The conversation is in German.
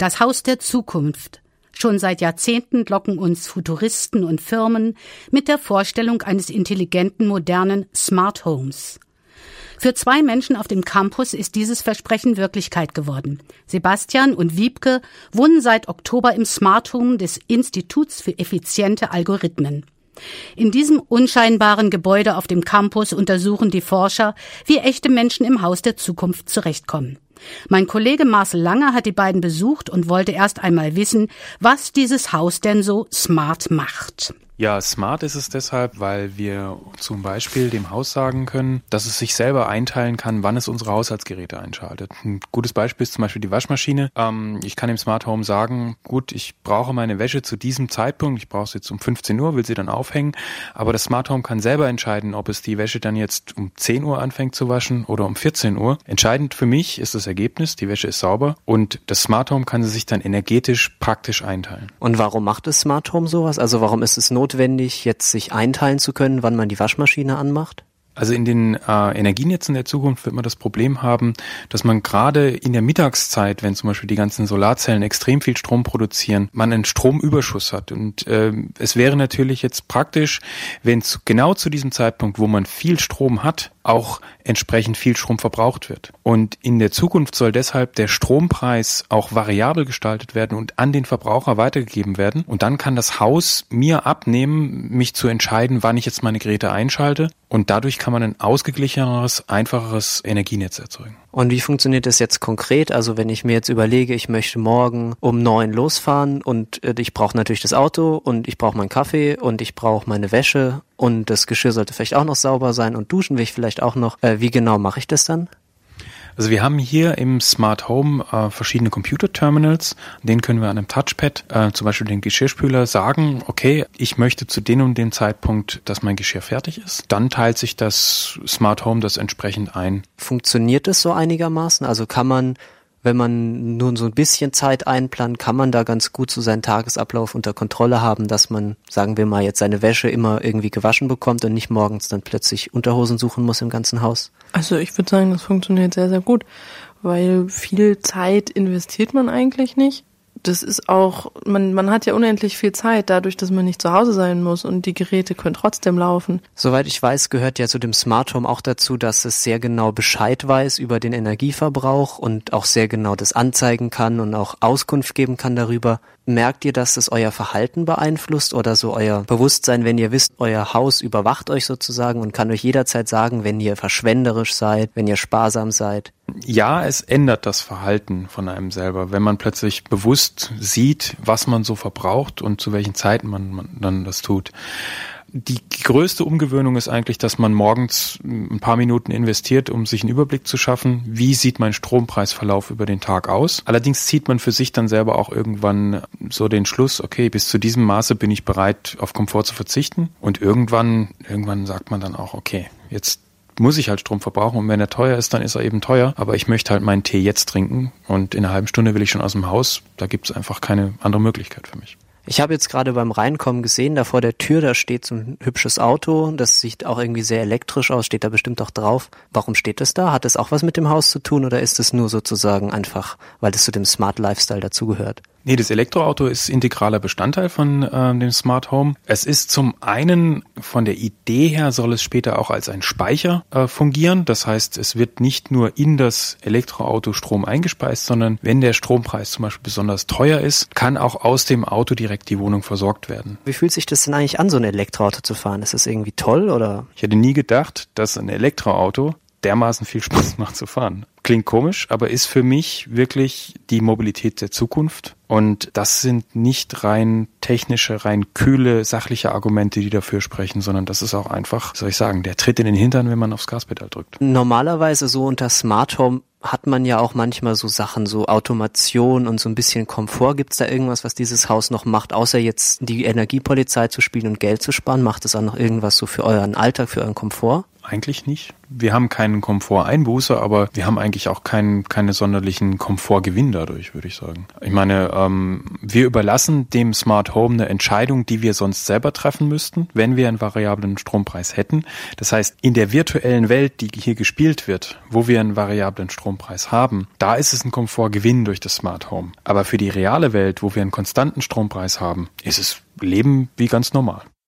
Das Haus der Zukunft. Schon seit Jahrzehnten locken uns Futuristen und Firmen mit der Vorstellung eines intelligenten, modernen Smart Homes. Für zwei Menschen auf dem Campus ist dieses Versprechen Wirklichkeit geworden. Sebastian und Wiebke wohnen seit Oktober im Smart Home des Instituts für effiziente Algorithmen. In diesem unscheinbaren Gebäude auf dem Campus untersuchen die Forscher, wie echte Menschen im Haus der Zukunft zurechtkommen. Mein Kollege Marcel Lange hat die beiden besucht und wollte erst einmal wissen, was dieses Haus denn so smart macht. Ja, smart ist es deshalb, weil wir zum Beispiel dem Haus sagen können, dass es sich selber einteilen kann, wann es unsere Haushaltsgeräte einschaltet. Ein gutes Beispiel ist zum Beispiel die Waschmaschine. Ähm, ich kann dem Smart Home sagen, gut, ich brauche meine Wäsche zu diesem Zeitpunkt, ich brauche sie jetzt um 15 Uhr, will sie dann aufhängen, aber das Smart Home kann selber entscheiden, ob es die Wäsche dann jetzt um 10 Uhr anfängt zu waschen oder um 14 Uhr. Entscheidend für mich ist das Ergebnis, die Wäsche ist sauber und das Smart Home kann sie sich dann energetisch praktisch einteilen. Und warum macht das Smart Home sowas? Also warum ist es notwendig? Notwendig, jetzt sich einteilen zu können, wann man die Waschmaschine anmacht? Also in den äh, Energienetzen der Zukunft wird man das Problem haben, dass man gerade in der Mittagszeit, wenn zum Beispiel die ganzen Solarzellen extrem viel Strom produzieren, man einen Stromüberschuss hat. Und äh, es wäre natürlich jetzt praktisch, wenn zu, genau zu diesem Zeitpunkt, wo man viel Strom hat, auch entsprechend viel Strom verbraucht wird. Und in der Zukunft soll deshalb der Strompreis auch variabel gestaltet werden und an den Verbraucher weitergegeben werden. Und dann kann das Haus mir abnehmen, mich zu entscheiden, wann ich jetzt meine Geräte einschalte. Und dadurch kann man ein ausgeglicheneres, einfacheres Energienetz erzeugen. Und wie funktioniert das jetzt konkret? Also wenn ich mir jetzt überlege, ich möchte morgen um neun losfahren und äh, ich brauche natürlich das Auto und ich brauche meinen Kaffee und ich brauche meine Wäsche und das Geschirr sollte vielleicht auch noch sauber sein und duschen will ich vielleicht auch noch. Äh, wie genau mache ich das dann? Also wir haben hier im Smart Home äh, verschiedene Computer-Terminals. Den können wir an einem Touchpad, äh, zum Beispiel den Geschirrspüler, sagen, okay, ich möchte zu dem und dem Zeitpunkt, dass mein Geschirr fertig ist. Dann teilt sich das Smart Home das entsprechend ein. Funktioniert es so einigermaßen? Also kann man wenn man nur so ein bisschen Zeit einplant, kann man da ganz gut so seinen Tagesablauf unter Kontrolle haben, dass man, sagen wir mal, jetzt seine Wäsche immer irgendwie gewaschen bekommt und nicht morgens dann plötzlich Unterhosen suchen muss im ganzen Haus. Also ich würde sagen, das funktioniert sehr, sehr gut, weil viel Zeit investiert man eigentlich nicht das ist auch, man, man hat ja unendlich viel Zeit, dadurch, dass man nicht zu Hause sein muss und die Geräte können trotzdem laufen. Soweit ich weiß, gehört ja zu dem Smart Home auch dazu, dass es sehr genau Bescheid weiß über den Energieverbrauch und auch sehr genau das anzeigen kann und auch Auskunft geben kann darüber. Merkt ihr, dass es euer Verhalten beeinflusst oder so euer Bewusstsein, wenn ihr wisst, euer Haus überwacht euch sozusagen und kann euch jederzeit sagen, wenn ihr verschwenderisch seid, wenn ihr sparsam seid? Ja, es ändert das Verhalten von einem selber, wenn man plötzlich bewusst sieht, was man so verbraucht und zu welchen Zeiten man, man dann das tut. Die größte Umgewöhnung ist eigentlich, dass man morgens ein paar Minuten investiert, um sich einen Überblick zu schaffen, wie sieht mein Strompreisverlauf über den Tag aus. Allerdings zieht man für sich dann selber auch irgendwann so den Schluss, okay, bis zu diesem Maße bin ich bereit, auf Komfort zu verzichten. Und irgendwann, irgendwann sagt man dann auch, okay, jetzt muss ich halt Strom verbrauchen und wenn er teuer ist, dann ist er eben teuer. Aber ich möchte halt meinen Tee jetzt trinken und in einer halben Stunde will ich schon aus dem Haus. Da gibt es einfach keine andere Möglichkeit für mich. Ich habe jetzt gerade beim Reinkommen gesehen, da vor der Tür, da steht so ein hübsches Auto. Das sieht auch irgendwie sehr elektrisch aus, steht da bestimmt auch drauf. Warum steht das da? Hat das auch was mit dem Haus zu tun oder ist es nur sozusagen einfach, weil das zu dem Smart Lifestyle dazugehört? Nee, das Elektroauto ist integraler Bestandteil von äh, dem Smart Home. Es ist zum einen von der Idee her soll es später auch als ein Speicher äh, fungieren. Das heißt, es wird nicht nur in das Elektroauto Strom eingespeist, sondern wenn der Strompreis zum Beispiel besonders teuer ist, kann auch aus dem Auto direkt die Wohnung versorgt werden. Wie fühlt sich das denn eigentlich an, so ein Elektroauto zu fahren? Ist das irgendwie toll oder? Ich hätte nie gedacht, dass ein Elektroauto dermaßen viel Spaß macht zu fahren. Klingt komisch, aber ist für mich wirklich die Mobilität der Zukunft. Und das sind nicht rein technische, rein kühle, sachliche Argumente, die dafür sprechen, sondern das ist auch einfach, soll ich sagen, der Tritt in den Hintern, wenn man aufs Gaspedal drückt. Normalerweise so unter Smart Home hat man ja auch manchmal so Sachen, so Automation und so ein bisschen Komfort. Gibt es da irgendwas, was dieses Haus noch macht, außer jetzt die Energiepolizei zu spielen und Geld zu sparen? Macht es auch noch irgendwas so für euren Alltag, für euren Komfort? Eigentlich nicht. Wir haben keinen Komforteinbuße, aber wir haben eigentlich auch keinen keine sonderlichen Komfortgewinn dadurch, würde ich sagen. Ich meine, ähm, wir überlassen dem Smart Home eine Entscheidung, die wir sonst selber treffen müssten, wenn wir einen variablen Strompreis hätten. Das heißt, in der virtuellen Welt, die hier gespielt wird, wo wir einen variablen Strompreis haben, da ist es ein Komfortgewinn durch das Smart Home. Aber für die reale Welt, wo wir einen konstanten Strompreis haben, ist es Leben wie ganz normal.